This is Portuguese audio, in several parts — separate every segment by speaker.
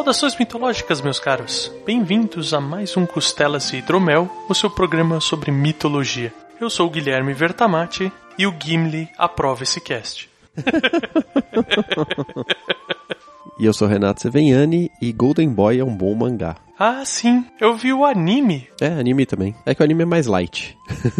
Speaker 1: Saudações mitológicas, meus caros. Bem-vindos a mais um Costelas e Hidromel, o seu programa sobre mitologia. Eu sou o Guilherme Vertamati e o Gimli aprova esse cast.
Speaker 2: E eu sou Renato Seveniani e Golden Boy é um bom mangá.
Speaker 1: Ah, sim, eu vi o anime.
Speaker 2: É, anime também. É que o anime é mais light.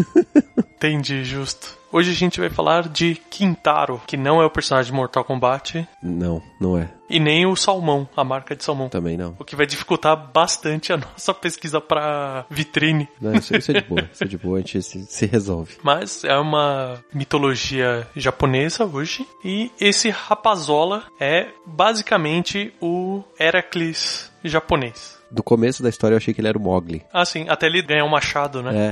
Speaker 1: Entendi, justo. Hoje a gente vai falar de Quintaro, que não é o personagem de Mortal Kombat,
Speaker 2: Não, não é.
Speaker 1: e nem o Salmão, a marca de Salmão.
Speaker 2: Também não.
Speaker 1: O que vai dificultar bastante a nossa pesquisa pra vitrine.
Speaker 2: Não, isso, isso é de boa. Isso é de boa, a gente se, se resolve.
Speaker 1: Mas é uma mitologia japonesa hoje. E esse rapazola é basicamente o Heracles japonês.
Speaker 2: Do começo da história eu achei que ele era o Mogli.
Speaker 1: Assim, até ele ganhar um machado, né?
Speaker 2: É.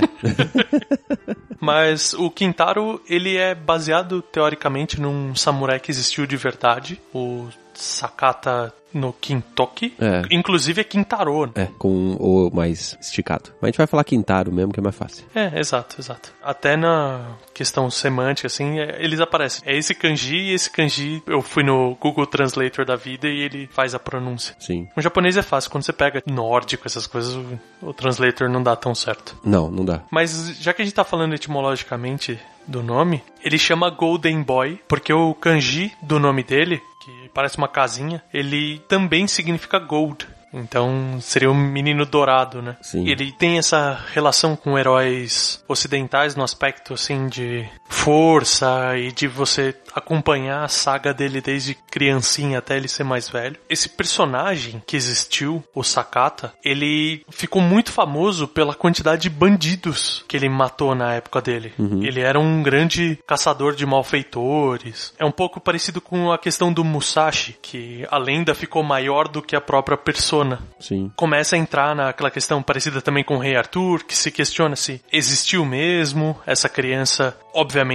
Speaker 1: Mas o Kintaro, ele é baseado teoricamente num samurai que existiu de verdade, o Sakata no Kintoki.
Speaker 2: É.
Speaker 1: Inclusive é Kintaro. né?
Speaker 2: É, com o mais esticado. Mas a gente vai falar Quintaro mesmo, que é mais fácil.
Speaker 1: É, exato, exato. Até na questão semântica, assim, é- eles aparecem. É esse kanji e esse kanji. Eu fui no Google Translator da vida e ele faz a pronúncia.
Speaker 2: Sim.
Speaker 1: O japonês é fácil, quando você pega nórdico, essas coisas, o, o translator não dá tão certo.
Speaker 2: Não, não dá.
Speaker 1: Mas já que a gente tá falando etimologicamente do nome, ele chama Golden Boy porque o kanji do nome dele, parece uma casinha, ele também significa gold. Então seria um menino dourado, né?
Speaker 2: Sim.
Speaker 1: Ele tem essa relação com heróis ocidentais no aspecto assim de força e de você acompanhar a saga dele desde criancinha até ele ser mais velho. Esse personagem que existiu, o Sakata, ele ficou muito famoso pela quantidade de bandidos que ele matou na época dele. Ele era um grande caçador de malfeitores. É um pouco parecido com a questão do Musashi, que a lenda ficou maior do que a própria persona
Speaker 2: Sim.
Speaker 1: começa a entrar naquela questão parecida também com o Rei Arthur, que se questiona se existiu mesmo essa criança, obviamente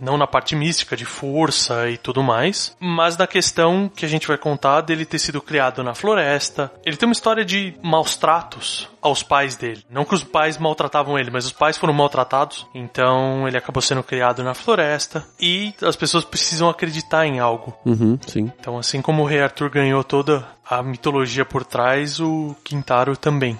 Speaker 1: não na parte mística de força e tudo mais, mas na questão que a gente vai contar dele ter sido criado na floresta. Ele tem uma história de maus tratos aos pais dele. Não que os pais maltratavam ele, mas os pais foram maltratados, então ele acabou sendo criado na floresta e as pessoas precisam acreditar em algo.
Speaker 2: Uhum, sim.
Speaker 1: Então, assim como o Rei Arthur ganhou toda a mitologia por trás, o Quintaro também.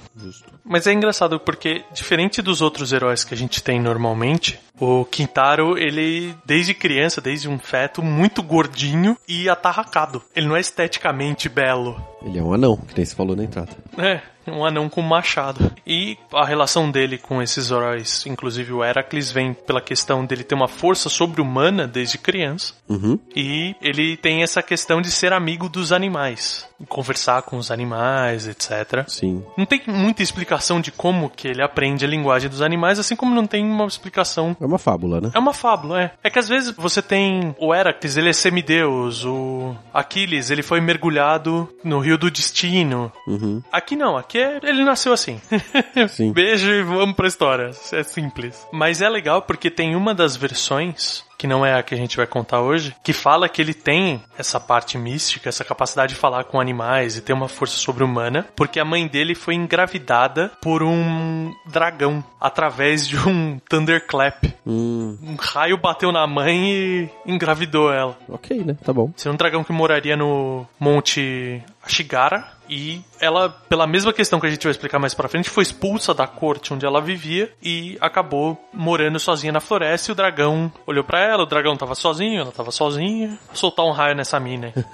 Speaker 1: Mas é engraçado porque, diferente dos outros heróis que a gente tem normalmente, o Quintaro, ele, desde criança, desde um feto, muito gordinho e atarracado. Ele não é esteticamente belo.
Speaker 2: Ele é um anão, que nem se falou na entrada.
Speaker 1: É, um anão com machado. E a relação dele com esses heróis, inclusive o Heracles, vem pela questão dele ter uma força sobre-humana desde criança.
Speaker 2: Uhum.
Speaker 1: E ele tem essa questão de ser amigo dos animais, conversar com os animais, etc.
Speaker 2: Sim.
Speaker 1: Não tem muita explicação de como que ele aprende a linguagem dos animais, assim como não tem uma explicação.
Speaker 2: É uma fábula, né?
Speaker 1: É uma fábula, é. É que às vezes você tem o Heracles, ele é semideus, o Aquiles, ele foi mergulhado no Rio do Destino.
Speaker 2: Uhum.
Speaker 1: Aqui não, aqui é, ele nasceu assim.
Speaker 2: Sim.
Speaker 1: Beijo e vamos pra história. É simples. Mas é legal porque tem uma das versões que não é a que a gente vai contar hoje, que fala que ele tem essa parte mística, essa capacidade de falar com animais e ter uma força sobre-humana, porque a mãe dele foi engravidada por um dragão através de um thunderclap.
Speaker 2: Hum,
Speaker 1: Um raio bateu na mãe e engravidou ela.
Speaker 2: ok, né? Tá bom.
Speaker 1: Seria um dragão que moraria no Monte Ashigara. E ela, pela mesma questão que a gente vai explicar mais pra frente, foi expulsa da corte onde ela vivia e acabou morando sozinha na floresta. E o dragão olhou pra ela, o dragão tava sozinho, ela tava sozinha. Vou soltar um raio nessa mina.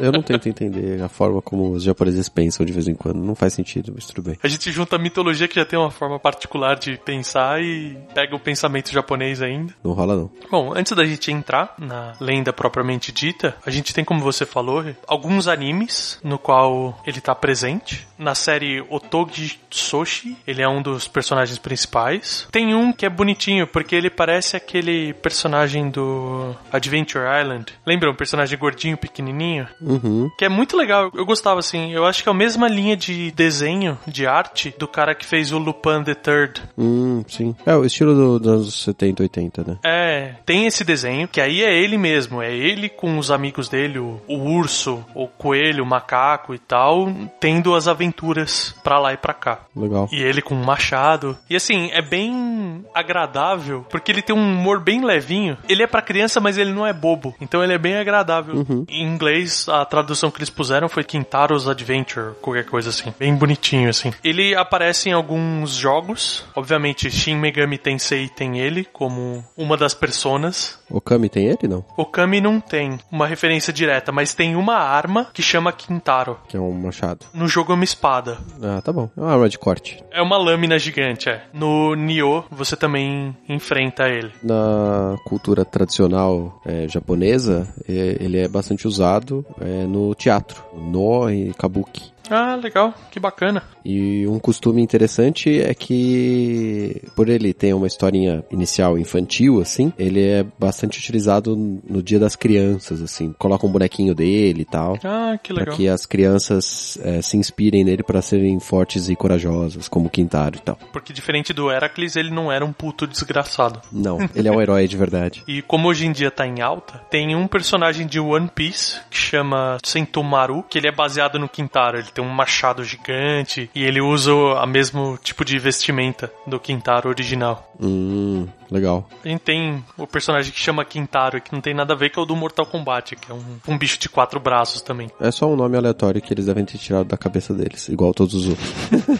Speaker 2: Eu não tento entender a forma como os japoneses pensam de vez em quando. Não faz sentido, mas tudo bem.
Speaker 1: A gente junta a mitologia que já tem uma forma particular de pensar e pega o pensamento japonês ainda.
Speaker 2: Não rola não.
Speaker 1: Bom, antes da gente entrar na lenda propriamente dita, a gente tem, como você falou, alguns animes no qual ele tá presente. Na série Otogi Soshi, ele é um dos personagens principais. Tem um que é bonitinho, porque ele parece aquele personagem do Adventure Island. Lembra um personagem gordinho, pequenininho?
Speaker 2: Uhum.
Speaker 1: Que é muito legal. Eu gostava, assim. Eu acho que é a mesma linha de desenho, de arte, do cara que fez o Lupin the Third.
Speaker 2: Hum, sim. É o estilo do- dos anos 70, 80, né?
Speaker 1: É, tem esse desenho, que aí é ele mesmo. É ele com os amigos dele, o, o urso, o coelho, o macaco e tal, tendo as aventuras pra lá e pra cá.
Speaker 2: Legal.
Speaker 1: E ele com um machado. E assim, é bem agradável, porque ele tem um humor bem levinho. Ele é pra criança, mas ele não é bobo. Então ele é bem agradável. Em inglês, a tradução que eles puseram foi Quintaro's Adventure, qualquer coisa assim. Bem bonitinho, assim. Ele aparece em alguns jogos. Obviamente, Shin Megami Tensei tem ele como uma das personas.
Speaker 2: Okami tem ele, não?
Speaker 1: Okami não tem uma referência direta, mas tem uma arma que chama Quintaro.
Speaker 2: Que é um machado.
Speaker 1: No jogo é uma espada.
Speaker 2: Ah, tá bom. É uma arma de corte.
Speaker 1: É uma lâmina gigante, é. No Nioh, você também enfrenta ele.
Speaker 2: Na cultura tradicional é, japonesa, é, ele é bastante usado é, no teatro, no e kabuki.
Speaker 1: Ah, legal. Que bacana.
Speaker 2: E um costume interessante é que, por ele ter uma historinha inicial infantil, assim, ele é bastante utilizado no dia das crianças, assim. Coloca um bonequinho dele e tal.
Speaker 1: Ah, que
Speaker 2: Pra
Speaker 1: legal.
Speaker 2: que as crianças é, se inspirem nele para serem fortes e corajosas, como o Quintaro e tal.
Speaker 1: Porque diferente do Heracles, ele não era um puto desgraçado.
Speaker 2: Não, ele é um herói de verdade.
Speaker 1: E como hoje em dia tá em alta, tem um personagem de One Piece que chama Sentomaru, que ele é baseado no Quintaro. Ele tem um machado gigante e ele usa o mesmo tipo de vestimenta do Quintaro original.
Speaker 2: Hum, legal.
Speaker 1: A gente tem o personagem que chama Quintaro, que não tem nada a ver, que é o do Mortal Kombat, que é um, um bicho de quatro braços também.
Speaker 2: É só um nome aleatório que eles devem ter tirado da cabeça deles, igual todos os outros.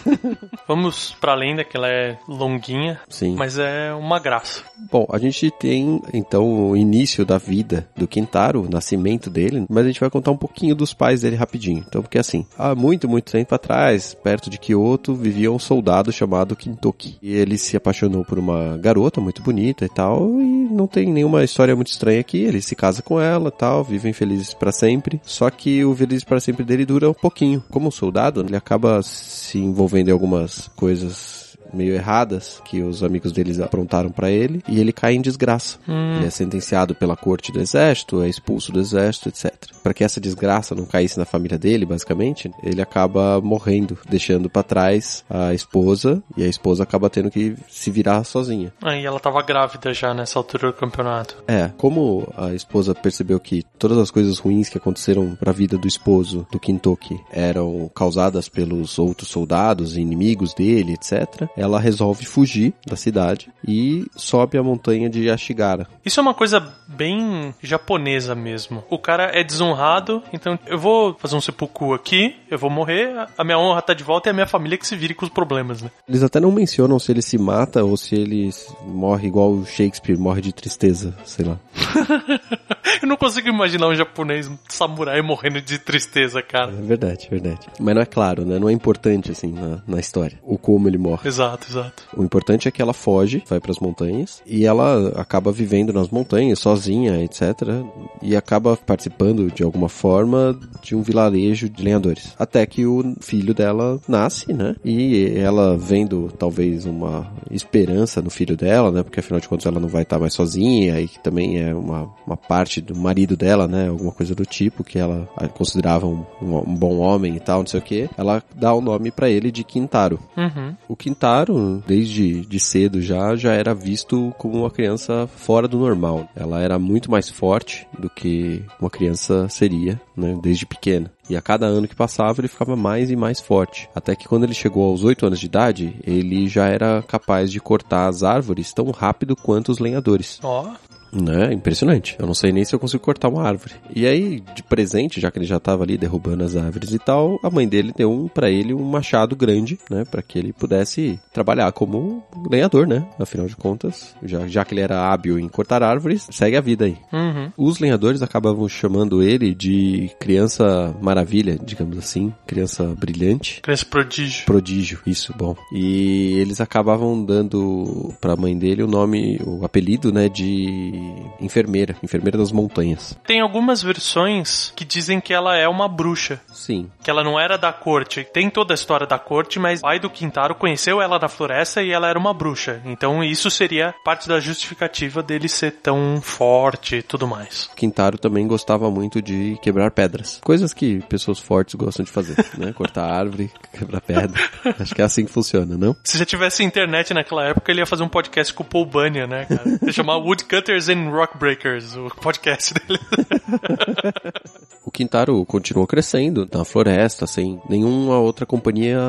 Speaker 1: Vamos pra lenda, que ela é longuinha,
Speaker 2: Sim.
Speaker 1: mas é uma graça.
Speaker 2: Bom, a gente tem então o início da vida do Quintaro, o nascimento dele, mas a gente vai contar um pouquinho dos pais dele rapidinho. Então, porque assim, há muito, muito tempo atrás, perto de Kyoto, vivia um soldado chamado Kintoki. E ele se apaixonou por uma garota muito bonita e tal, e não tem nenhuma história muito estranha aqui. Ele se casa com ela tal, vivem felizes pra sempre. Só que o feliz pra sempre dele dura um pouquinho. Como soldado, ele acaba se envolvendo em algumas coisas meio erradas que os amigos deles aprontaram pra ele e ele cai em desgraça. Ele é sentenciado pela corte do exército, é expulso do exército, etc. Pra que essa desgraça não caísse na família dele, basicamente, ele acaba morrendo, deixando pra trás a esposa e a esposa acaba tendo que se virar sozinha.
Speaker 1: Aí ela tava grávida já nessa altura do campeonato.
Speaker 2: É, como a esposa percebeu que todas as coisas ruins que aconteceram pra vida do esposo do Kintoki eram causadas pelos outros soldados e inimigos dele, etc., ela resolve fugir da cidade e sobe a montanha de Yashigara.
Speaker 1: Isso é uma coisa bem japonesa mesmo. O cara é desonrado, então eu vou fazer um seppuku aqui, eu vou morrer, a minha honra tá de volta e a minha família que se vire com os problemas, né?
Speaker 2: Eles até não mencionam se ele se mata ou se ele morre igual o Shakespeare, morre de tristeza, sei lá.
Speaker 1: Eu não consigo imaginar um japonês, um samurai morrendo de tristeza,
Speaker 2: É
Speaker 1: cara.
Speaker 2: verdade, verdade. Mas não é claro, né? Não é importante, assim, na, na história. O como ele morre.
Speaker 1: Exato, exato.
Speaker 2: O importante é que ela foge, vai pras montanhas e ela acaba vivendo nas montanhas sozinha, etc. E acaba participando de alguma forma de um vilarejo de lenhadores. Até que o filho dela nasce, né? E ela vendo talvez uma esperança no filho dela, né? Porque afinal de contas ela não vai estar mais sozinha e que também é uma, uma parte do marido dela, né? Alguma coisa do tipo que ela considerava um, um bom homem e tal, não sei o que. Ela dá o nome pra ele de Quintaro.
Speaker 1: Uhum.
Speaker 2: O Quintaro, desde de cedo já, já era visto como uma criança fora do normal. Ela era muito mais forte do que uma criança seria, né, desde pequena. E a cada ano que passava ele ficava mais e mais forte. Até que quando ele chegou aos 8 anos de idade, ele já era capaz de cortar as árvores tão rápido quanto os lenhadores.
Speaker 1: Ó,
Speaker 2: Né? Impressionante. Eu não sei nem se eu consigo cortar uma árvore. E aí, de presente, já que ele já tava ali derrubando as árvores e tal, a mãe dele deu um para ele um machado grande, né, para que ele pudesse trabalhar como lenhador, né? Afinal de contas, já, já que ele era hábil em cortar árvores, segue a vida aí.
Speaker 1: uhum.
Speaker 2: Os lenhadores acabavam chamando ele de criança maravilha, digamos assim, criança brilhante.
Speaker 1: criança prodígio.
Speaker 2: Prodígio, isso, bom. E eles acabavam dando pra mãe dele o nome, o apelido, né, de enfermeira, enfermeira das montanhas.
Speaker 1: Tem algumas versões que dizem que ela é uma bruxa.
Speaker 2: Sim,
Speaker 1: Que ela não era da corte. Tem toda a história da corte, mas o pai do Quintaro conheceu ela na floresta e ela era uma bruxa. Então isso seria parte da justificativa dele ser tão forte e tudo mais.
Speaker 2: Quintaro também gostava muito de quebrar pedras. Coisas que pessoas fortes gostam de fazer, né? Cortar árvore, quebrar pedra. Acho que é assim que funciona, não?
Speaker 1: Se já tivesse internet naquela época, ele ia fazer um podcast com o Paul Bunyan, né, cara? Ia chamar Woodcutters and Rockbreakers, o podcast dele.
Speaker 2: O Quintaro continuou crescendo na floresta, sem nenhuma outra companhia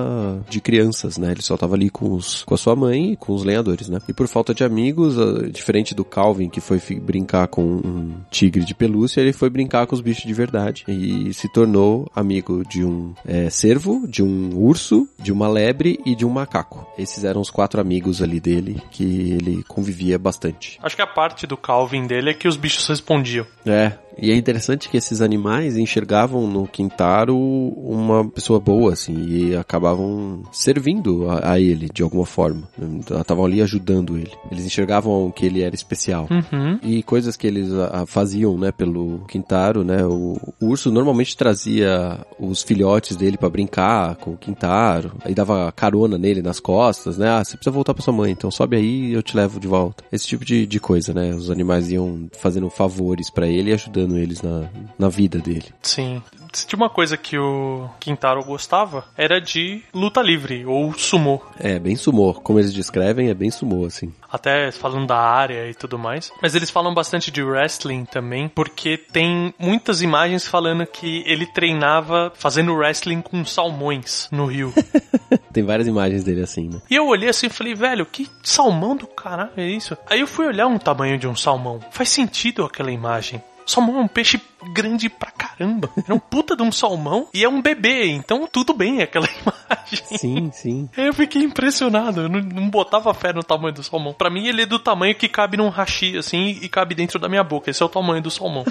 Speaker 2: de crianças, né? Ele só tava ali com, os, com a sua mãe e com os lenhadores, né? E por falta de amigos, ah, diferente do Calvin, que foi brincar com um tigre de pelúcia, ele foi brincar com os bichos de verdade. E se tornou amigo de um eh, cervo, de um urso, de uma lebre e de um macaco. Esses eram os quatro amigos ali dele que ele convivia bastante.
Speaker 1: Acho que a parte do Calvin dele é que os bichos respondiam.
Speaker 2: É, e é interessante que esses animais enxergavam no Quintaro uma pessoa boa, assim, e acabavam servindo a, a ele de alguma forma. Estavam ali ajudando ele. Eles enxergavam que ele era especial.
Speaker 1: Uhum.
Speaker 2: E coisas que eles ah, faziam, né, pelo Quintaro, né, o, o urso normalmente trazia os filhotes dele pra brincar com o Quintaro, aí dava carona nele nas costas, né, ah, você precisa voltar pra sua mãe, então sobe aí e eu te levo de volta. Esse tipo de, de coisa, né, os animais iam fazendo favores pra ele e ajudando eles na, na vida dele.
Speaker 1: Sim. Se tinha uma coisa que o Quintaro gostava, era de luta livre, ou sumô.
Speaker 2: É, bem sumô, como eles descrevem, é bem sumô, assim.
Speaker 1: Até falando da área e tudo mais. Mas eles falam bastante de wrestling também, porque tem muitas imagens falando que ele treinava fazendo wrestling com salmões no rio.
Speaker 2: Tem várias imagens dele assim, né.
Speaker 1: e eu olhei assim e falei, velho, que salmão do caralho é isso? Aí eu fui olhar um tamanho de um salmão. Faz sentido aquela imagem. Salmão é um peixe grande pra caramba. É um puta de um salmão e é um bebê, então tudo bem aquela imagem.
Speaker 2: Sim, sim.
Speaker 1: Eu fiquei impressionado, eu não, não botava fé no tamanho do salmão. Pra mim, ele é do tamanho que cabe num hashi, assim, e cabe dentro da minha boca. Esse é o tamanho do salmão.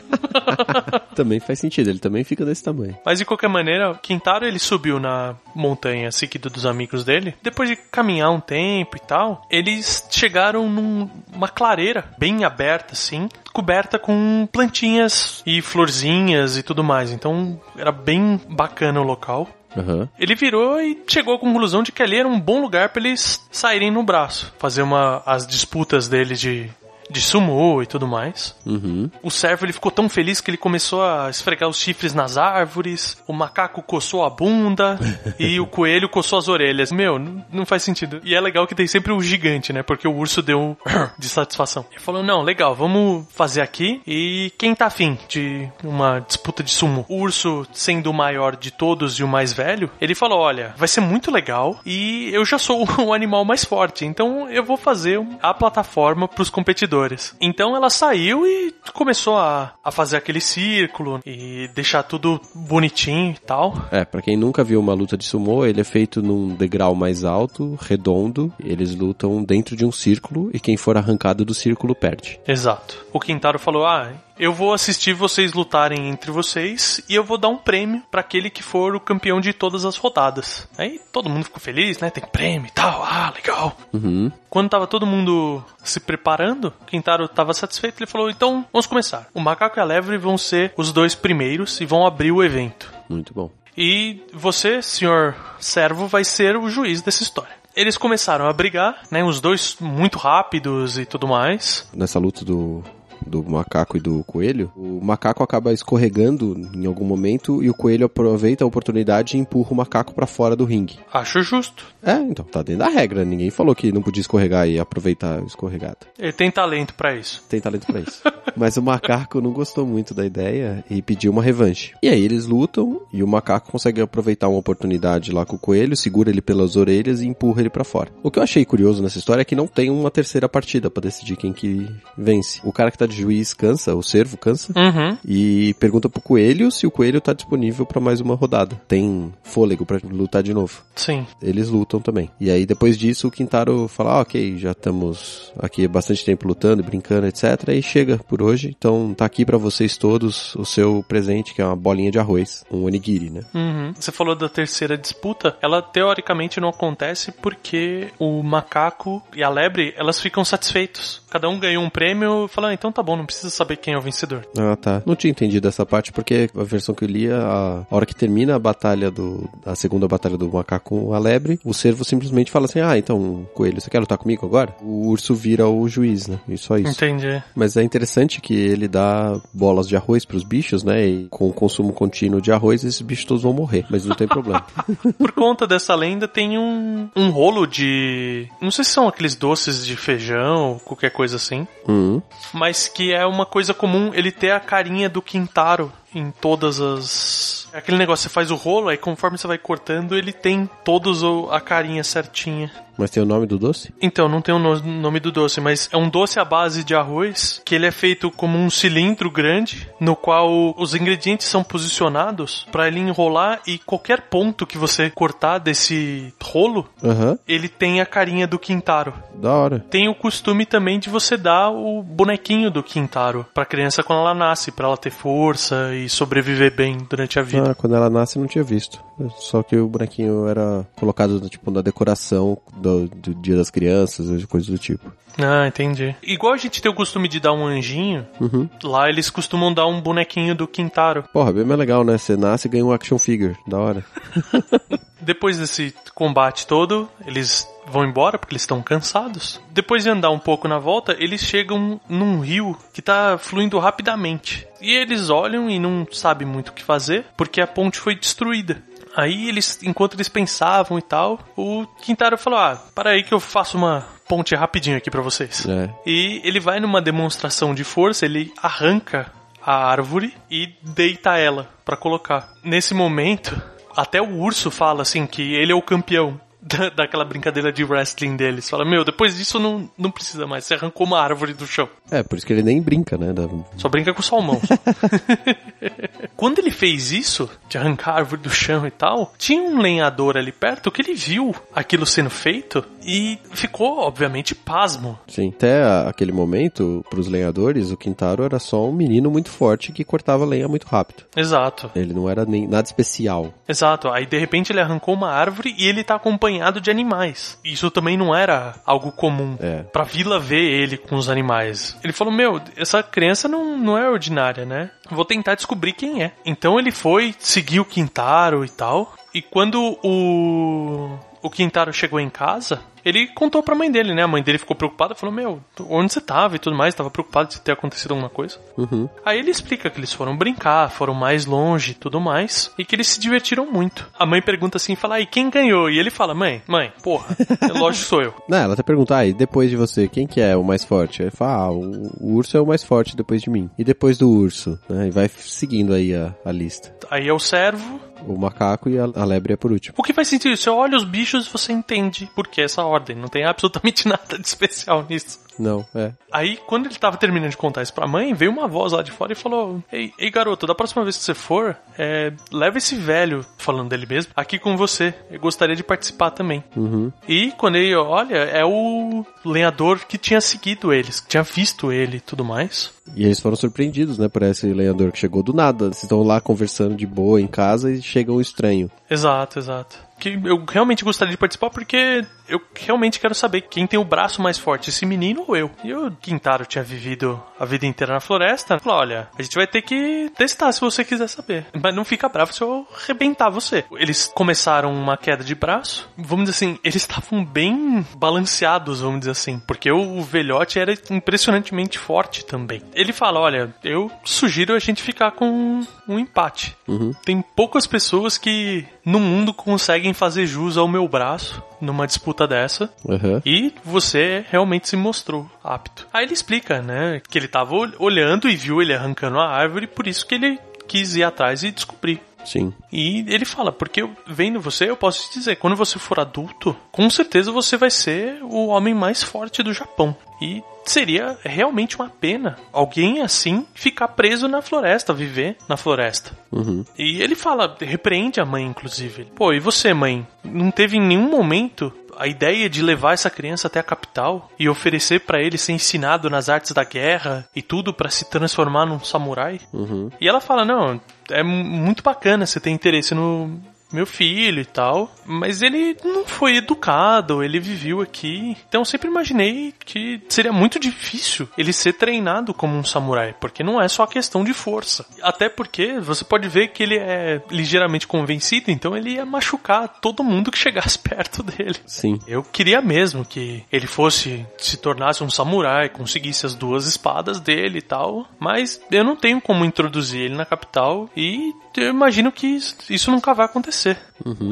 Speaker 2: também faz sentido, ele também fica desse tamanho.
Speaker 1: Mas de qualquer maneira, Quintaro ele subiu na montanha seguido dos amigos dele. Depois de caminhar um tempo e tal, eles chegaram numa clareira bem aberta, assim, coberta com plantinhas e florzinhas e tudo mais. Então era bem bacana o local.
Speaker 2: Aham.
Speaker 1: Ele virou e chegou à conclusão de que ali era um bom lugar para eles saírem no braço, fazer uma as disputas dele de de sumô e tudo mais.
Speaker 2: Uhum.
Speaker 1: O servo ele ficou tão feliz que ele começou a esfregar os chifres nas árvores, o macaco coçou a bunda e o coelho coçou as orelhas. Meu, não faz sentido. E é legal que tem sempre o gigante, né? Porque o urso deu um de satisfação. Ele falou: "Não, legal, vamos fazer aqui e quem tá afim de uma disputa de sumo?" O urso, sendo o maior de todos e o mais velho, ele falou: "Olha, vai ser muito legal e eu já sou o animal mais forte, então eu vou fazer a plataforma pros competidores." Então ela saiu e começou a, a fazer aquele círculo e deixar tudo bonitinho e tal.
Speaker 2: É, pra quem nunca viu uma luta de sumô, ele é feito num degrau mais alto, redondo. Eles lutam dentro de um círculo e quem for arrancado do círculo perde.
Speaker 1: Exato. O Quintaro falou: Ah, eu vou assistir vocês lutarem entre vocês e eu vou dar um prêmio pra aquele que for o campeão de todas as rodadas. Aí todo mundo ficou feliz, né? Tem prêmio e tal. Ah, legal.
Speaker 2: Uhum.
Speaker 1: Quando tava todo mundo se preparando, Quintaro tava satisfeito, ele falou: "Então, vamos começar. O macaco e a lebre vão ser os dois primeiros e vão abrir o evento.
Speaker 2: Muito bom.
Speaker 1: E você, senhor servo, vai ser o juiz dessa história." Eles começaram a brigar, né? Os dois muito rápidos e tudo mais.
Speaker 2: Nessa luta do do macaco e do coelho, o macaco acaba escorregando em algum momento e o coelho aproveita a oportunidade e empurra o macaco para fora do ringue.
Speaker 1: Acho justo.
Speaker 2: É, então, tá dentro da regra. Ninguém falou que não podia escorregar e aproveitar a escorregada.
Speaker 1: Ele tem talento para isso.
Speaker 2: Tem talento para isso. Mas o macaco não gostou muito da ideia e pediu uma revanche. E aí eles lutam e o macaco consegue aproveitar uma oportunidade lá com o coelho, segura ele pelas orelhas e empurra ele para fora. O que eu achei curioso nessa história é que não tem uma terceira partida para decidir quem que vence. O cara que tá de juiz cansa, o servo cansa,
Speaker 1: Uhum.
Speaker 2: e pergunta pro coelho se o coelho tá disponível para mais uma rodada. Tem fôlego para lutar de novo.
Speaker 1: Sim.
Speaker 2: Eles lutam também. E aí depois disso o Quintaro fala, ah, ok, já estamos aqui há bastante tempo lutando, brincando, etc. E chega por hoje. Então tá aqui para vocês todos o seu presente, que é uma bolinha de arroz, um onigiri, né?
Speaker 1: Uhum. Você falou da terceira disputa. Ela teoricamente não acontece porque o macaco e a lebre elas ficam satisfeitos. Cada um ganhou um prêmio e fala, ah, então tá bom, não precisa saber quem é o vencedor.
Speaker 2: Ah, tá. Não tinha entendido essa parte, porque a versão que eu li, a, a hora que termina a batalha do. a segunda batalha do macaco com a lebre, o servo simplesmente fala assim: Ah, então, coelho, você quer lutar comigo agora? O urso vira o juiz, né? E só isso.
Speaker 1: Entendi.
Speaker 2: Mas é interessante que ele dá bolas de arroz pros bichos, né? E com o consumo contínuo de arroz, esses bichos todos vão morrer. Mas não tem problema.
Speaker 1: Por conta dessa lenda, tem um, um rolo de. Não sei se são aqueles doces de feijão ou qualquer coisa assim.
Speaker 2: Hum.
Speaker 1: Mas que é uma coisa comum ele ter a carinha do Quintaro em todas as. É Aquele negócio, você faz o rolo, aí conforme você vai cortando, ele tem todos a carinha certinha.
Speaker 2: Mas tem o nome do doce?
Speaker 1: Então, não tem o no- nome do doce, mas é um doce à base de arroz, que ele é feito como um cilindro grande, no qual os ingredientes são posicionados para ele enrolar e qualquer ponto que você cortar desse rolo,
Speaker 2: Aham.
Speaker 1: ele tem a carinha do Quintaro.
Speaker 2: Da hora.
Speaker 1: Tem o costume também de você dar o bonequinho do Quintaro pra criança quando ela nasce, pra ela ter força e sobreviver bem durante a vida.
Speaker 2: Ah, quando ela nasce eu não tinha visto. Só que o bonequinho era colocado, tipo, na decoração do, do Dia das Crianças, coisas do tipo.
Speaker 1: Ah, entendi. Igual a gente tem o costume de dar um anjinho,
Speaker 2: Uhum.
Speaker 1: lá eles costumam dar um bonequinho do Quintaro.
Speaker 2: Porra, bem mais legal, né? Você nasce e ganha um action figure. Da hora.
Speaker 1: Depois desse combate todo, eles vão embora porque eles estão cansados. Depois de andar um pouco na volta, eles chegam num rio que tá fluindo rapidamente. E eles olham e não sabem muito o que fazer porque a ponte foi destruída. Aí eles, enquanto eles pensavam e tal, o Quintaro falou: "Ah, para aí que eu faço uma ponte rapidinho aqui pra vocês".
Speaker 2: É.
Speaker 1: E ele vai numa demonstração de força, ele arranca a árvore e deita ela pra colocar. Nesse momento, até o urso fala assim que ele é o campeão da- daquela brincadeira de wrestling deles. Fala, meu, depois disso não, não precisa mais. Você arrancou uma árvore do chão.
Speaker 2: É, por isso que ele nem brinca, né? Da-
Speaker 1: Só brinca com o salmão. Quando ele fez isso, de arrancar a árvore do chão e tal, tinha um lenhador ali perto que ele viu aquilo sendo feito e ficou, obviamente, pasmo.
Speaker 2: Sim. Até aquele momento, pros lenhadores, o Quintaro era só um menino muito forte que cortava lenha muito rápido.
Speaker 1: Exato.
Speaker 2: Ele não era nem nada especial.
Speaker 1: Exato, aí de repente ele arrancou uma árvore e ele tá acompanhado de animais. Isso também não era algo comum.
Speaker 2: É.
Speaker 1: Pra vila ver ele com os animais. Ele falou: Meu, essa criança não, não é ordinária, né? Vou tentar descobrir quem é. Então ele foi, seguiu o Quintaro e tal. E quando o. O Quintaro chegou em casa, ele contou pra mãe dele, né? A mãe dele ficou preocupada, falou: Meu, onde você tava e tudo mais? Tava preocupado de ter acontecido alguma coisa.
Speaker 2: Uhum.
Speaker 1: Aí ele explica que eles foram brincar, foram mais longe e tudo mais, e que eles se divertiram muito. A mãe pergunta assim, fala, e quem ganhou? E ele fala, mãe, mãe, porra, é lógico sou eu.
Speaker 2: Não, ela até pergunta, ah, e depois de você, quem que é o mais forte? Ele fala, ah, o, o urso é o mais forte depois de mim. E depois do urso, né? E vai seguindo aí a, a lista.
Speaker 1: Aí é o servo.
Speaker 2: O macaco e a, a lebre é por último.
Speaker 1: O que faz sentido? Você olha os bichos e você entende por que essa ordem. Não tem absolutamente nada de especial nisso.
Speaker 2: Não, é.
Speaker 1: Aí, quando ele tava terminando de contar isso pra mãe, veio uma voz lá de fora e falou: Ei, ei garoto, da próxima vez que você for, é, leva esse velho, falando dele mesmo, aqui com você. Eu gostaria de participar também.
Speaker 2: Uhum.
Speaker 1: E quando ele olha, é o lenhador que tinha seguido eles, que tinha visto ele e tudo mais.
Speaker 2: E eles foram surpreendidos, né, por esse lenhador que chegou do nada. Vocês estão lá conversando de boa em casa e chega um estranho.
Speaker 1: Exato, exato. que eu realmente gostaria de participar porque eu realmente quero saber quem tem o braço mais forte, esse menino ou eu. E o Quintaro tinha vivido a vida inteira na floresta. Falou: olha, a gente vai ter que testar se você quiser saber. Mas não fica bravo se eu arrebentar você. Eles começaram uma queda de braço. Vamos dizer assim, eles estavam bem balanceados, vamos dizer assim. Porque o velhote era impressionantemente forte também. Ele fala: olha, eu sugiro a gente ficar com um empate.
Speaker 2: Uhum.
Speaker 1: Tem poucas pessoas que no mundo conseguem fazer jus ao meu braço numa disputa dessa.
Speaker 2: Uhum.
Speaker 1: E você realmente se mostrou apto. Aí ele explica, né, que ele tava ol- olhando e viu ele arrancando a árvore, por isso que ele quis ir atrás e descobrir.
Speaker 2: Sim.
Speaker 1: E ele fala, porque vendo você, eu posso te dizer, quando você for adulto, com certeza você vai ser o homem mais forte do Japão. E seria realmente uma pena alguém assim ficar preso na floresta, viver na floresta.
Speaker 2: Uhum.
Speaker 1: E ele fala, repreende a mãe, inclusive. Pô, e você, mãe? Não teve em nenhum momento a ideia de levar essa criança até a capital e oferecer pra ele ser ensinado nas artes da guerra e tudo pra se transformar num samurai?
Speaker 2: Uhum.
Speaker 1: E ela fala: Não, é mu- muito bacana você ter interesse no meu filho e tal, mas ele não foi educado, ele viveu aqui. Então eu sempre imaginei que seria muito difícil ele ser treinado como um samurai, porque não é só questão de força. Até porque você pode ver que ele é ligeiramente convencido, então ele ia machucar todo mundo que chegasse perto dele.
Speaker 2: Sim.
Speaker 1: Eu queria mesmo que ele fosse, se tornasse um samurai, conseguisse as duas espadas dele e tal, mas eu não tenho como introduzir ele na capital e eu imagino que isso- nunca vai acontecer.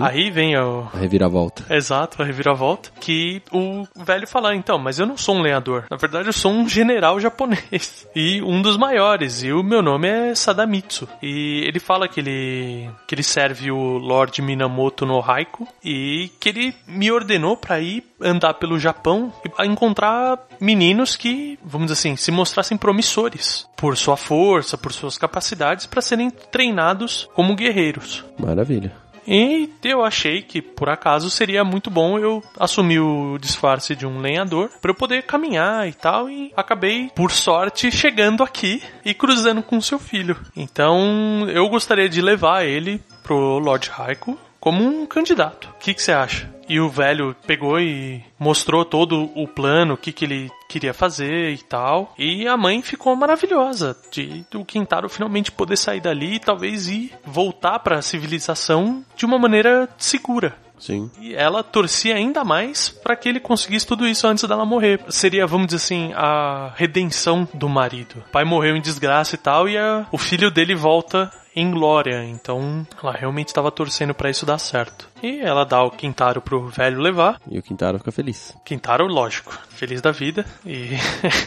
Speaker 1: Aí vem o.
Speaker 2: A reviravolta.
Speaker 1: Exato, a reviravolta. Que o velho fala, então, mas eu não sou um lenhador. Na verdade, eu sou um general japonês. E um dos maiores. E o meu nome é Sadamitsu. E ele fala que ele, que ele serve o Lord Minamoto no Haiku. E que ele me ordenou pra ir andar pelo Japão e encontrar meninos que, vamos dizer assim, se mostrassem promissores. Por sua força, por suas capacidades, para serem treinados como guerreiros.
Speaker 2: Maravilha.
Speaker 1: E eu achei que, por acaso, seria muito bom eu assumir o disfarce de um lenhador para eu poder caminhar e tal. E acabei, por sorte, chegando aqui e cruzando com seu filho. Então, eu gostaria de levar ele pro Lord Raikou como um candidato. O que que você acha? E o velho pegou e mostrou todo o plano, o que, que ele queria fazer e tal. E a mãe ficou maravilhosa de o Quintaro finalmente poder sair dali e talvez ir voltar para a civilização de uma maneira segura.
Speaker 2: Sim.
Speaker 1: E ela torcia ainda mais para que ele conseguisse tudo isso antes dela morrer. Seria, vamos dizer assim, a redenção do marido. O pai morreu em desgraça e tal, e a- o filho dele volta em glória. Então, ela realmente estava torcendo para isso dar certo. E ela dá o Quintaro pro velho levar.
Speaker 2: E o Quintaro fica feliz.
Speaker 1: Quintaro, lógico, feliz da vida. E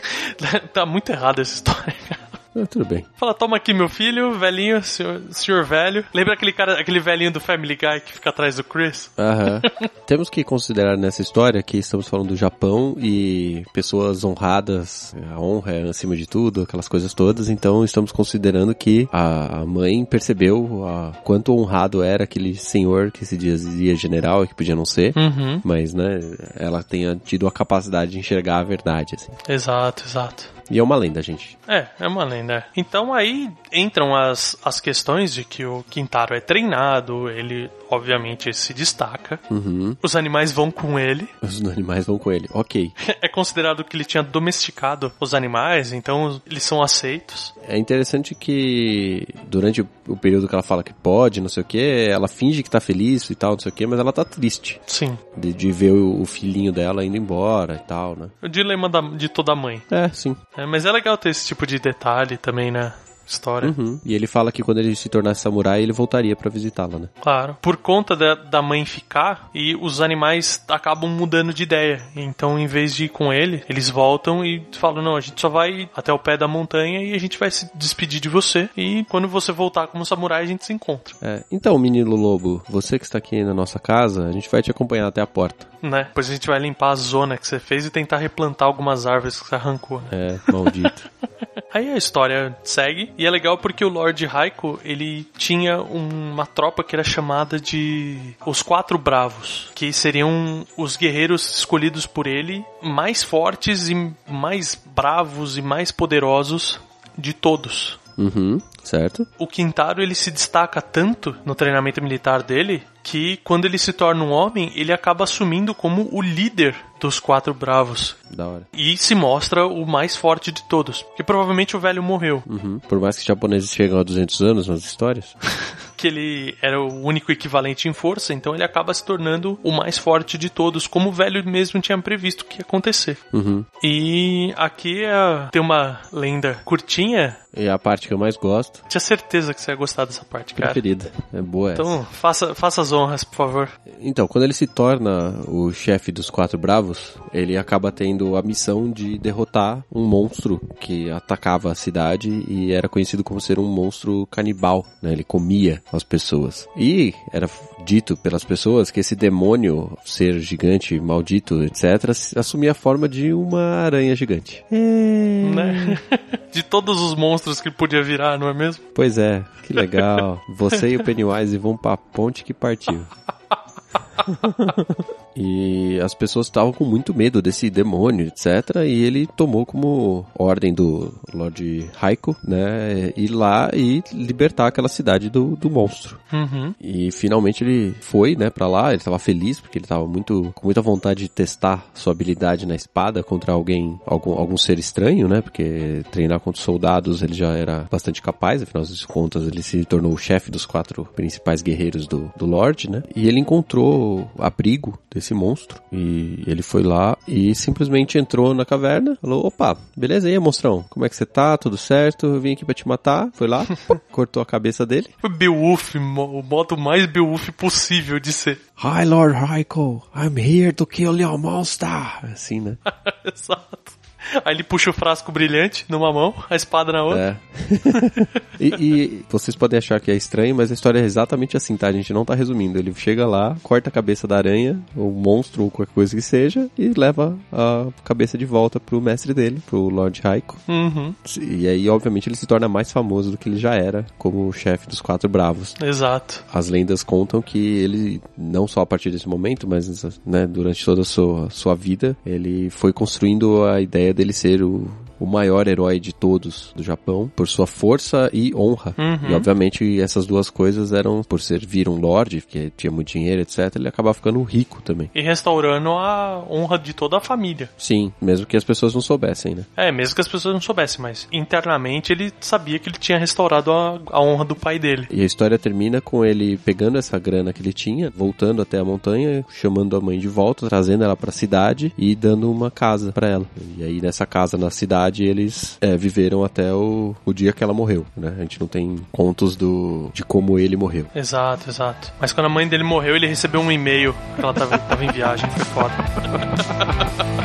Speaker 1: tá muito errada essa história, cara.
Speaker 2: Ah, tudo bem.
Speaker 1: Fala, toma aqui meu filho, velhinho, senhor, senhor velho. Lembra aquele cara, aquele velhinho do Family Guy que fica atrás do Chris?
Speaker 2: Aham. Temos que considerar nessa história que estamos falando do Japão e pessoas honradas, a honra é acima de tudo, aquelas coisas todas, então estamos considerando que a mãe percebeu a, quanto honrado era aquele senhor que se dizia general e que podia não ser,
Speaker 1: Uhum.
Speaker 2: mas, né, ela tenha tido a capacidade de enxergar a verdade, assim.
Speaker 1: Exato, exato.
Speaker 2: E é uma lenda, gente.
Speaker 1: É, é uma lenda. Então aí entram as, as questões de que o Quintaro é treinado, ele obviamente se destaca,
Speaker 2: Uhum.
Speaker 1: os animais vão com ele.
Speaker 2: Os animais vão com ele. Ok.
Speaker 1: É considerado que ele tinha domesticado os animais, então eles são aceitos.
Speaker 2: É interessante que durante o período que ela fala que pode, não sei o que, ela finge que tá feliz e tal, não sei o que, mas ela tá triste
Speaker 1: Sim.
Speaker 2: de, de ver o, o filhinho dela indo embora e tal, né?
Speaker 1: O dilema da- de toda mãe.
Speaker 2: É, sim.
Speaker 1: É, mas é legal ter esse tipo de detalhe também na história.
Speaker 2: Uhum. E ele fala que quando ele se tornasse samurai, ele voltaria pra visitá-la, né?
Speaker 1: Claro. Por conta da, da mãe ficar, e os animais acabam mudando de ideia. Então, em vez de ir com ele, eles voltam e falam: Não, a gente só vai até o pé da montanha e a gente vai se despedir de você. E quando você voltar como samurai, a gente se encontra.
Speaker 2: É, então, menino lobo, você que está aqui na nossa casa, a gente vai te acompanhar até a porta.
Speaker 1: Né? Depois a gente vai limpar a zona que você fez e tentar replantar algumas árvores que você arrancou. Né?
Speaker 2: É, maldito.
Speaker 1: Aí a história segue, e é legal porque o Lord Raiko, ele tinha uma tropa que era chamada de Os Quatro Bravos, que seriam os guerreiros escolhidos por ele, mais fortes e mais bravos e mais poderosos de todos.
Speaker 2: Uhum, certo.
Speaker 1: O Quintaro ele se destaca tanto no treinamento militar dele que quando ele se torna um homem, ele acaba assumindo como o líder dos quatro bravos.
Speaker 2: Da hora.
Speaker 1: E se mostra o mais forte de todos. Porque provavelmente o velho morreu.
Speaker 2: Uhum. Por mais que os japoneses chegam a 200 anos nas histórias.
Speaker 1: que ele era o único equivalente em força, então ele acaba se tornando o mais forte de todos, como o velho mesmo tinha previsto que ia acontecer.
Speaker 2: Uhum.
Speaker 1: E aqui é, tem uma lenda curtinha.
Speaker 2: E a parte que eu mais gosto.
Speaker 1: Tinha certeza que você ia gostar dessa parte, cara.
Speaker 2: Preferida. É boa essa.
Speaker 1: Então, faça, faça as honras, por favor.
Speaker 2: Então, quando ele se torna o chefe dos Quatro Bravos, ele acaba tendo a missão de derrotar um monstro que atacava a cidade e era conhecido como ser um monstro canibal, né? Ele comia as pessoas. E era dito pelas pessoas que esse demônio, ser gigante, maldito, etc., assumia a forma de uma aranha gigante.
Speaker 1: Né? De todos os monstros que podia virar, não é mesmo?
Speaker 2: Pois é, que legal. Você e o Pennywise vão pra ponte que partiu. e as pessoas estavam com muito medo desse demônio, etc. E ele tomou como ordem do Lord Raiko, né, ir lá e libertar aquela cidade do, do monstro.
Speaker 1: Uhum.
Speaker 2: E finalmente ele foi, né, para lá. Ele estava feliz porque ele estava muito com muita vontade de testar sua habilidade na espada contra alguém, algum, algum ser estranho, né? Porque treinar contra soldados ele já era bastante capaz. Afinal de contas, ele se tornou o chefe dos quatro principais guerreiros do, do Lorde, né? E ele encontrou abrigo desse monstro e ele foi lá e simplesmente entrou na caverna. Falou: "Opa, beleza aí, monstrão? Como é que você tá? Tudo certo? Eu vim aqui para te matar." Foi lá, cortou a cabeça dele.
Speaker 1: Foi Beowulf, o modo mais Beowulf possível de ser.
Speaker 2: Hi, Lord Raiko. I'm here to kill your monster. Assim, né?
Speaker 1: Exato. Aí ele puxa o frasco brilhante numa mão, a espada na outra.
Speaker 2: É. e, e, vocês podem achar que é estranho, mas a história é exatamente assim, tá? A gente não tá resumindo. Ele chega lá, corta a cabeça da aranha, ou monstro, ou qualquer coisa que seja, e leva a cabeça de volta pro mestre dele, pro Lord Raiko.
Speaker 1: Uhum.
Speaker 2: E aí, obviamente, ele se torna mais famoso do que ele já era como o chefe dos Quatro Bravos.
Speaker 1: Exato.
Speaker 2: As lendas contam que ele, não só a partir desse momento, mas né, durante toda a sua, sua vida, ele foi construindo a ideia dele ser o, o maior herói de todos do Japão, por sua força e honra.
Speaker 1: Uhum.
Speaker 2: E obviamente essas duas coisas eram, por servir um lord, que tinha muito dinheiro, etc., ele acabava ficando rico também.
Speaker 1: E restaurando a honra de toda a família.
Speaker 2: Sim, mesmo que as pessoas não soubessem, né?
Speaker 1: É, mesmo que as pessoas não soubessem, mas internamente ele sabia que ele tinha restaurado a, a honra do pai dele.
Speaker 2: E a história termina com ele pegando essa grana que ele tinha, voltando até a montanha, chamando a mãe de volta, trazendo ela pra cidade e dando uma casa para ela. E aí nessa casa na cidade eles é, viveram até o, o dia que ela morreu, né? A gente não tem contos do, de como ele morreu.
Speaker 1: Exato, exato. Mas quando a mãe dele morreu, ele recebeu um e-mail que ela tava, tava em viagem, foi foda.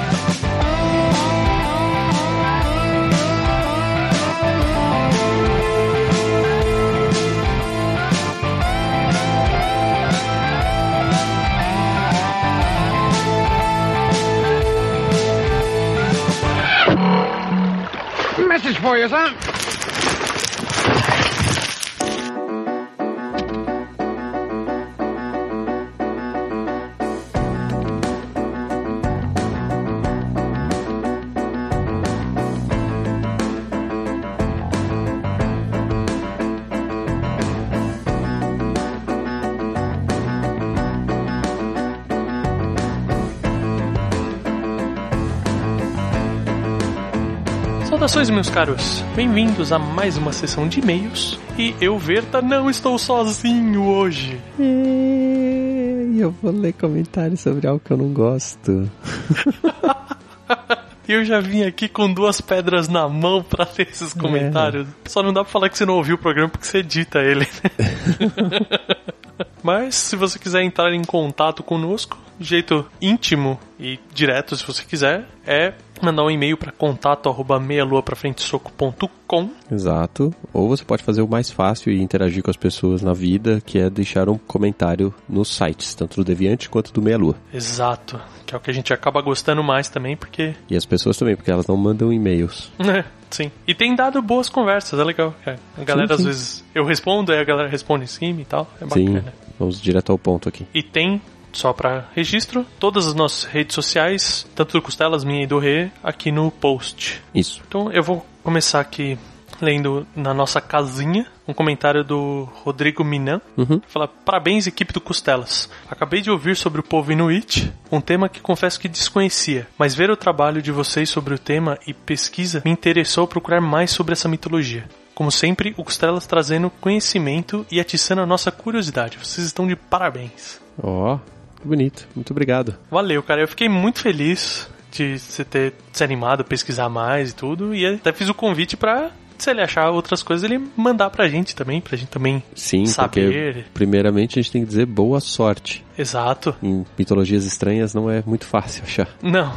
Speaker 3: for you, sir.
Speaker 1: Saudações, meus caros. Bem-vindos a mais uma sessão de e-mails. E eu, Verta, não estou sozinho hoje.
Speaker 2: E eu vou ler comentários sobre algo que eu não gosto.
Speaker 1: Eu já vim aqui com duas pedras na mão pra ler esses comentários. Só não dá pra falar que você não ouviu o programa porque você edita ele. Mas se você quiser entrar em contato conosco, jeito íntimo e direto, se você quiser, é mandar um e-mail para contato arroba meialuaprafrentesoco.com
Speaker 2: Exato. Ou você pode fazer o mais fácil e interagir com as pessoas na vida, que é deixar um comentário nos sites, tanto do Deviante quanto do Meia Lua.
Speaker 1: Exato. Que é o que a gente acaba gostando mais também, porque.
Speaker 2: E as pessoas também, porque elas não mandam e-mails.
Speaker 1: É, sim. E tem dado boas conversas, é legal. cara. A galera,
Speaker 2: Sim,
Speaker 1: às
Speaker 2: sim.
Speaker 1: vezes, eu respondo, aí a galera responde em cima e tal. É
Speaker 2: Sim,
Speaker 1: bacana.
Speaker 2: vamos direto ao ponto aqui.
Speaker 1: E tem, só para registro, todas as nossas redes sociais, tanto do Costelas, minha e do Rê, aqui no post.
Speaker 2: Isso.
Speaker 1: Então eu vou começar aqui lendo na nossa casinha um comentário do Rodrigo Minan.
Speaker 2: Uhum.
Speaker 1: Fala: Parabéns, equipe do Costelas. Acabei de ouvir sobre o povo Inuit, um tema que confesso que desconhecia, mas ver o trabalho de vocês sobre o tema e pesquisa me interessou procurar mais sobre essa mitologia. Como sempre, o Costelas trazendo conhecimento e atiçando a nossa curiosidade. Vocês estão de parabéns.
Speaker 2: Ó, que bonito. Muito obrigado.
Speaker 1: Valeu, cara. Eu fiquei muito feliz de você ter se animado a pesquisar mais e tudo. E até fiz o convite pra, se ele achar outras coisas, ele mandar pra gente também, pra gente também
Speaker 2: Sim,
Speaker 1: saber.
Speaker 2: porque primeiramente a gente tem que dizer boa sorte.
Speaker 1: Exato.
Speaker 2: Em mitologias estranhas não é muito fácil achar.
Speaker 1: Não.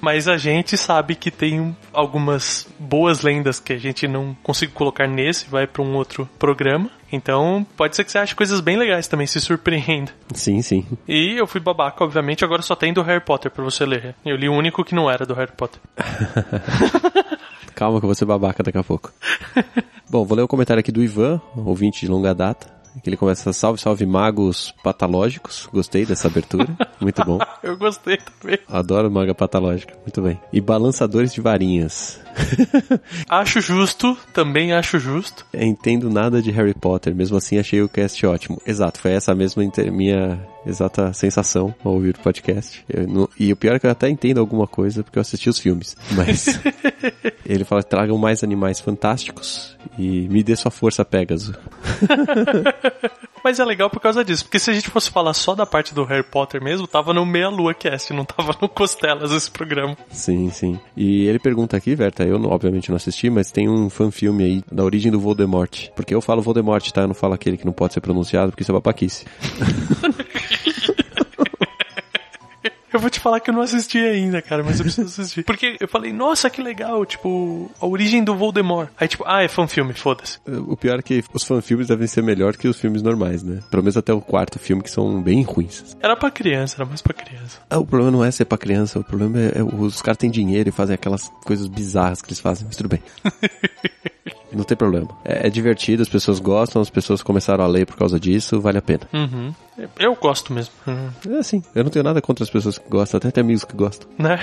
Speaker 1: Mas a gente sabe que tem algumas boas lendas que a gente não consigo colocar nesse, vai pra um outro programa. Então, pode ser que você ache coisas bem legais também, se surpreenda.
Speaker 2: Sim, sim.
Speaker 1: E eu fui babaca, obviamente, agora só tem do Harry Potter pra você ler. Eu li o único que não era do Harry Potter.
Speaker 2: Calma que eu vou ser babaca daqui a pouco. Bom, vou ler o comentário aqui do Ivan, ouvinte de longa data. Que ele começa, salve, salve magos patológicos. Gostei dessa abertura. Muito bom.
Speaker 1: Eu gostei também.
Speaker 2: Adoro maga patológica. Muito bem. E balançadores de varinhas.
Speaker 1: Acho justo, também acho justo.
Speaker 2: Entendo nada de Harry Potter, mesmo assim achei o cast ótimo. Exato, foi essa mesma minha exata sensação ao ouvir o podcast. Eu não- e o pior é que eu até entendo alguma coisa porque eu assisti os filmes. Mas ele fala tragam mais animais fantásticos e me dê sua força, Pégaso.
Speaker 1: Mas é legal por causa disso, porque se a gente fosse falar só da parte do Harry Potter mesmo, tava no Meia Lua Cast, não tava no Costelas esse programa.
Speaker 2: Sim, sim. E ele pergunta aqui, Verta, eu obviamente não assisti, mas tem um fanfilme aí da origem do Voldemort. Porque eu falo Voldemort, tá? Eu não falo aquele que não pode ser pronunciado, porque isso é babaquice.
Speaker 1: Eu vou te falar que eu não assisti ainda, cara, mas eu preciso assistir. Porque eu falei, nossa, que legal, tipo, a origem do Voldemort. Aí, tipo, ah, é fanfilme, foda-se.
Speaker 2: O pior é que os fanfilmes devem ser melhor que os filmes normais, né? Pelo menos até o quarto filme, que são bem ruins.
Speaker 1: Era pra criança, era mais pra criança.
Speaker 2: Ah, o problema não é ser pra criança, o problema é, é os caras têm dinheiro e fazem aquelas coisas bizarras que eles fazem, mas tudo bem. Não tem problema. É, é divertido, as pessoas gostam, as pessoas começaram a ler por causa disso, vale a pena.
Speaker 1: Uhum. Eu gosto mesmo. Uhum.
Speaker 2: É assim, eu não tenho nada contra as pessoas que gostam, até tem amigos que gostam.
Speaker 1: Né?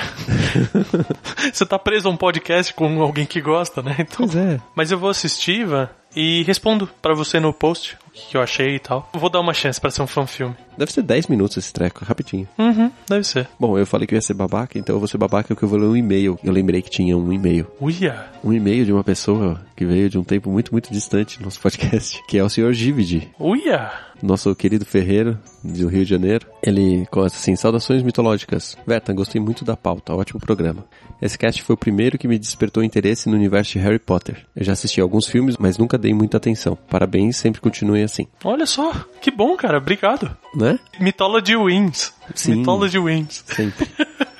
Speaker 1: Você tá preso a um podcast com alguém que gosta, né? Então...
Speaker 2: Pois é.
Speaker 1: Mas eu vou assistir, Ivan, e respondo pra você no post o que eu achei e tal. Vou dar uma chance pra ser um fanfilme.
Speaker 2: Deve ser 10 minutos esse treco, rapidinho.
Speaker 1: Uhum, deve ser.
Speaker 2: Bom, eu falei que eu ia ser babaca, então eu vou ser babaca porque eu vou ler um e-mail. Eu lembrei que tinha um e-mail.
Speaker 1: Uia!
Speaker 2: Um e-mail de uma pessoa que veio de um tempo muito, muito distante no nosso podcast, que é o senhor Gividi.
Speaker 1: Uia!
Speaker 2: nosso querido Ferreiro, do Rio de Janeiro. Ele começa assim, saudações mitológicas. Verta, gostei muito da pauta, ótimo programa. Esse cast foi o primeiro que me despertou interesse no universo de Harry Potter. Eu já assisti alguns filmes, mas nunca dei muita atenção. Parabéns, sempre continuem assim.
Speaker 1: Olha só, que bom, cara, obrigado.
Speaker 2: Né?
Speaker 1: Mythology wins.
Speaker 2: Sim.
Speaker 1: Mythology wins.
Speaker 2: Sempre.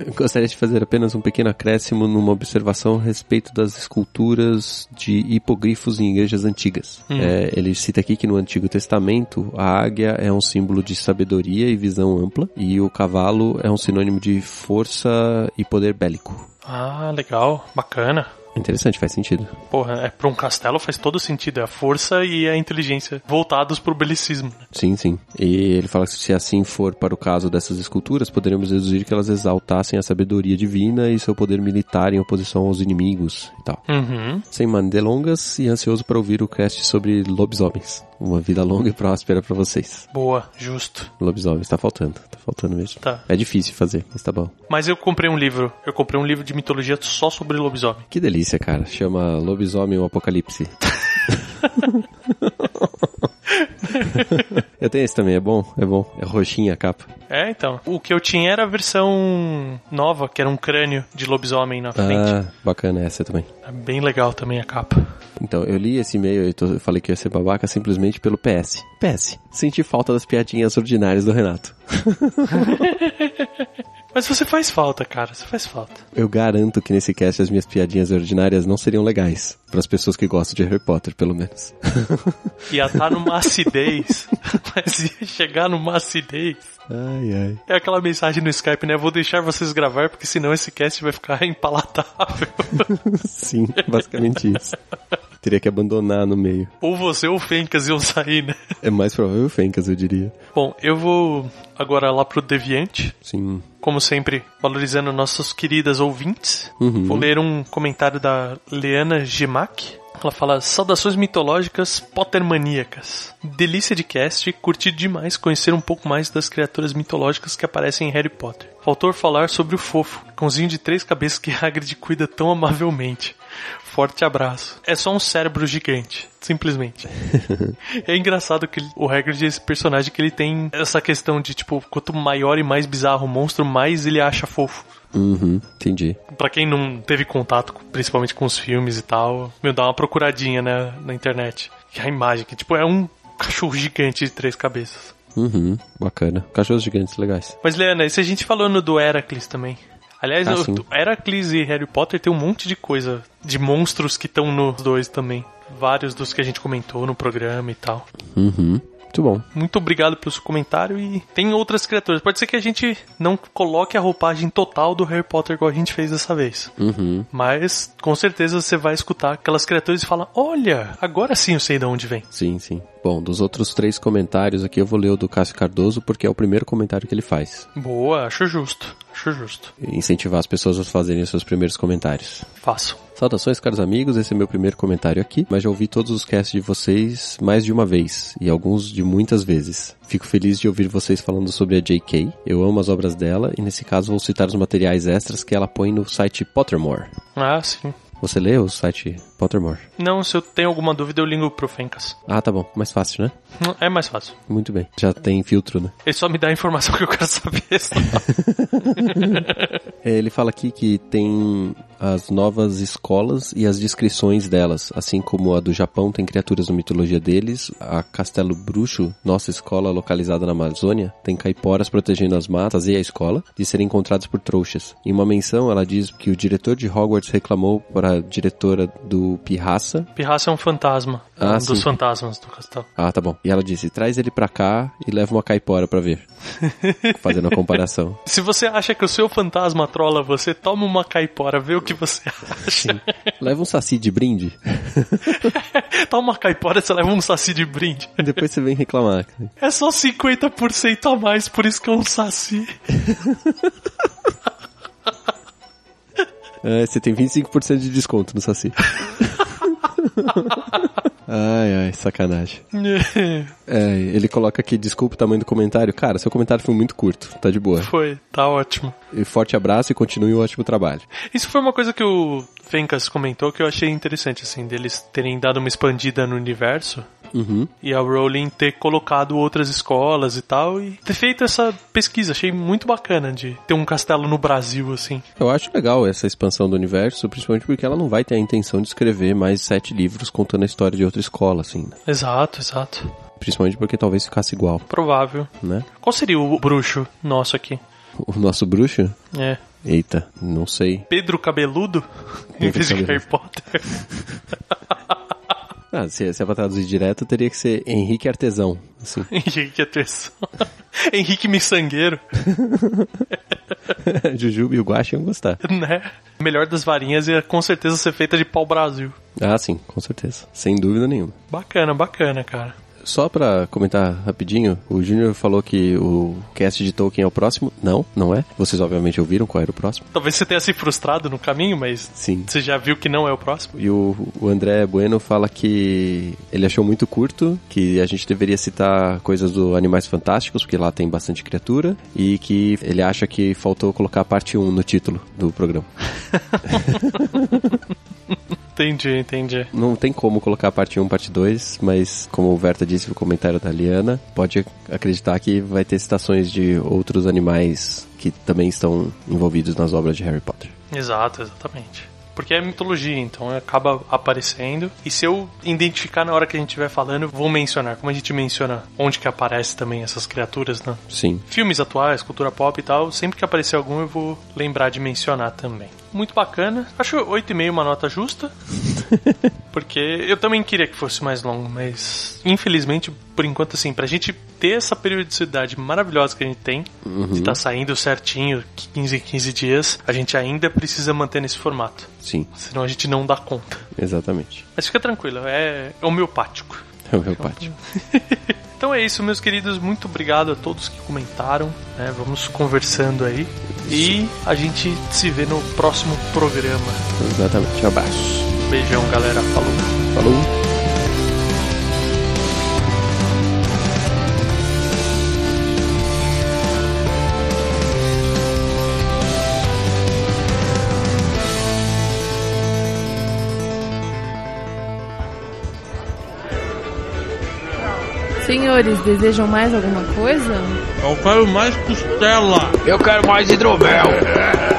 Speaker 2: Eu gostaria de fazer apenas um pequeno acréscimo numa observação a respeito das esculturas de hipogrifos em igrejas antigas. É, ele cita aqui que no Antigo Testamento a águia é um símbolo de sabedoria e visão ampla e o cavalo é um sinônimo de força e poder bélico.
Speaker 1: Ah, legal, bacana.
Speaker 2: Interessante, faz sentido.
Speaker 1: Porra, é, pra um castelo faz todo sentido. É a força e a inteligência voltados pro belicismo. né?
Speaker 2: Sim, sim. E ele fala que se assim for para o caso dessas esculturas, poderemos deduzir que elas exaltassem a sabedoria divina e seu poder militar em oposição aos inimigos e tal.
Speaker 1: Uhum.
Speaker 2: Sem delongas e ansioso para ouvir o cast sobre lobisomens. Uma vida longa e próspera para vocês.
Speaker 1: Boa, justo.
Speaker 2: Lobisomens, tá faltando, tá faltando mesmo.
Speaker 1: Tá.
Speaker 2: É difícil fazer, mas tá bom.
Speaker 1: Mas eu comprei um livro. Eu comprei um livro de mitologia só sobre lobisomem.
Speaker 2: Que delícia, cara. Chama Lobisomem o Apocalipse. Eu tenho esse também, é bom? É bom. É roxinha a capa.
Speaker 1: É, então. O que eu tinha era a versão nova, que era um crânio de lobisomem na frente.
Speaker 2: Ah, bacana essa também.
Speaker 1: É bem legal também a capa.
Speaker 2: Então, eu li esse e-mail e falei que ia ser babaca simplesmente pelo PS. PS. Senti falta das piadinhas ordinárias do Renato.
Speaker 1: Mas você faz falta, cara. Você faz falta.
Speaker 2: Eu garanto que nesse cast as minhas piadinhas ordinárias não seriam legais. Para as pessoas que gostam de Harry Potter, pelo menos.
Speaker 1: Ia estar numa acidez. Mas ia chegar numa acidez.
Speaker 2: ai, ai.
Speaker 1: É aquela mensagem no Skype, né? Vou deixar vocês gravar, porque senão esse cast vai ficar impalatável.
Speaker 2: Sim, basicamente isso. Teria que abandonar no meio.
Speaker 1: Ou você ou o Fencas iam sair, né?
Speaker 2: É mais provável o Fencas, eu diria.
Speaker 1: Bom, eu vou agora lá pro Deviante.
Speaker 2: Sim.
Speaker 1: Como sempre, valorizando nossas queridas ouvintes.
Speaker 2: Uhum.
Speaker 1: Vou ler um comentário da Leana Gemac. Ela fala: Saudações mitológicas Pottermaníacas. Delícia de cast, curti demais conhecer um pouco mais das criaturas mitológicas que aparecem em Harry Potter. Faltou falar sobre o fofo, cãozinho de três cabeças que Hagrid cuida tão amavelmente. Forte abraço. É só um cérebro gigante, simplesmente. é engraçado que o Hagrid é esse personagem que ele tem essa questão de tipo, quanto maior e mais bizarro o monstro, mais ele acha fofo.
Speaker 2: Uhum, entendi.
Speaker 1: Pra quem não teve contato, principalmente com os filmes e tal, meu, dá uma procuradinha né, na internet. Que a imagem, que tipo, é um cachorro gigante de três cabeças.
Speaker 2: Uhum, bacana. Cachorros gigantes legais.
Speaker 1: Mas, Leana, e se a gente falando do Heracles também? Aliás,
Speaker 2: Ah.
Speaker 1: Heracles e Harry Potter tem um monte de coisa, de monstros que estão nos dois também. Vários dos que a gente comentou no programa e tal.
Speaker 2: Uhum, muito bom.
Speaker 1: Muito obrigado pelo seu comentário e tem outras criaturas. Pode ser que a gente não coloque a roupagem total do Harry Potter igual a gente fez dessa vez.
Speaker 2: Uhum.
Speaker 1: Mas com certeza você vai escutar aquelas criaturas e falar: Olha, agora sim eu sei de onde vem.
Speaker 2: Sim, sim. Bom, dos outros três comentários aqui, eu vou ler o do Cássio Cardoso, porque é o primeiro comentário que ele faz.
Speaker 1: Boa, acho justo. Acho justo.
Speaker 2: Incentivar as pessoas a fazerem os seus primeiros comentários.
Speaker 1: Faço.
Speaker 2: Saudações, caros amigos, esse é meu primeiro comentário aqui, mas já ouvi todos os casts de vocês mais de uma vez, e alguns de muitas vezes. Fico feliz de ouvir vocês falando sobre a J.K. Eu amo as obras dela, e nesse caso vou citar os materiais extras que ela põe no site Pottermore.
Speaker 1: Ah, sim.
Speaker 2: Você lê o site Pottermore?
Speaker 1: Não, se eu tenho alguma dúvida, eu ligo pro Fencas.
Speaker 2: Ah, tá bom. Mais fácil, né?
Speaker 1: É mais fácil.
Speaker 2: Muito bem. Já tem filtro, né?
Speaker 1: Ele só me dá a informação que eu quero saber.
Speaker 2: É, Ele fala aqui que tem as novas escolas e as descrições delas, assim como a do Japão tem criaturas na mitologia deles, a Castelo Bruxo, nossa escola localizada na Amazônia, tem caiporas protegendo as matas e a escola de serem encontrados por trouxas. Em uma menção, ela diz que o diretor de Hogwarts reclamou para a diretora do Pirraça.
Speaker 1: Pirraça é um fantasma.
Speaker 2: Ah,
Speaker 1: um dos
Speaker 2: sim.
Speaker 1: fantasmas do castelo.
Speaker 2: Ah, tá bom. E ela disse: traz ele pra cá e leva uma caipora pra ver. Fazendo a comparação.
Speaker 1: Se você acha que o seu fantasma trola você, toma uma caipora, vê o que você acha.
Speaker 2: Leva um saci de brinde.
Speaker 1: toma uma caipora, você leva um saci de brinde.
Speaker 2: Depois você vem reclamar.
Speaker 1: É só 50% a mais, por isso que é um saci.
Speaker 2: É, você tem 25% de desconto no Saci. ai, ai, sacanagem. É, ele coloca aqui, desculpa o tamanho do comentário. Cara, seu comentário foi muito curto, tá de boa.
Speaker 1: Foi, tá ótimo.
Speaker 2: E forte abraço e continue o ótimo trabalho.
Speaker 1: Isso foi uma coisa que o Fencas comentou que eu achei interessante, assim, deles terem dado uma expandida no universo
Speaker 2: Uhum.
Speaker 1: e a Rowling ter colocado outras escolas e tal e ter feito essa pesquisa. Achei muito bacana de ter um castelo no Brasil, assim.
Speaker 2: Eu acho legal essa expansão do universo, principalmente porque ela não vai ter a intenção de escrever mais sete livros contando a história de outra escola, assim. né?
Speaker 1: Exato, exato.
Speaker 2: Principalmente porque talvez ficasse igual,
Speaker 1: Provável.
Speaker 2: né?
Speaker 1: Qual seria o bruxo nosso aqui?
Speaker 2: O nosso bruxo?
Speaker 1: É.
Speaker 2: Eita, não sei.
Speaker 1: Pedro Cabeludo? em
Speaker 2: Pedro
Speaker 1: vez de. Harry Potter.
Speaker 2: Ah, se, se é pra traduzir direto, teria que ser Henrique Artesão, assim.
Speaker 1: Henrique Atenção. Henrique Miçangueiro,
Speaker 2: Jujuba e o Guaxa iam gostar.
Speaker 1: né? Melhor das varinhas ia com certeza ser feita de pau Brasil.
Speaker 2: Ah, sim, com certeza. Sem dúvida nenhuma.
Speaker 1: Bacana, bacana, cara.
Speaker 2: Só pra comentar rapidinho, o Júnior falou que o cast de Tolkien é o próximo. Não, não é. Vocês obviamente ouviram qual era o próximo.
Speaker 1: Talvez você tenha se frustrado no caminho, mas
Speaker 2: Sim.
Speaker 1: você já viu que não é o próximo.
Speaker 2: E o, o André Bueno fala que ele achou muito curto, que a gente deveria citar coisas do Animais Fantásticos, porque lá tem bastante criatura, e que ele acha que faltou colocar a parte 1 no título do programa.
Speaker 1: Entendi, entendi.
Speaker 2: Não tem como colocar a parte 1 parte 2, mas como o Verta disse no comentário da Liana, pode acreditar que vai ter citações de outros animais que também estão envolvidos nas obras de Harry Potter.
Speaker 1: Exato, exatamente. Porque é mitologia, então acaba aparecendo. E se eu identificar na hora que a gente estiver falando, vou mencionar. Como a gente menciona onde que aparece também essas criaturas, né?
Speaker 2: Sim.
Speaker 1: Filmes atuais, cultura pop e tal, sempre que aparecer algum eu vou lembrar de mencionar também. Muito bacana. Acho 8,5 uma nota justa. Porque eu também queria que fosse mais longo, mas infelizmente, por enquanto, assim, pra gente ter essa periodicidade maravilhosa que a gente tem,
Speaker 2: Uhum.
Speaker 1: de tá saindo certinho, 15 em 15 dias, a gente ainda precisa manter nesse formato.
Speaker 2: Sim,
Speaker 1: Senão a gente não dá conta.
Speaker 2: exatamente.
Speaker 1: Mas fica tranquilo, é homeopático.
Speaker 2: É o meu pátio.
Speaker 1: Então é isso, meus queridos. Muito obrigado a todos que comentaram. né? Vamos conversando aí. E a gente se vê no próximo programa.
Speaker 2: Exatamente. Abraço.
Speaker 1: Beijão, galera. Falou.
Speaker 2: Falou.
Speaker 3: Senhores, desejam mais alguma coisa?
Speaker 4: Eu quero mais costela.
Speaker 5: Eu quero mais hidromel.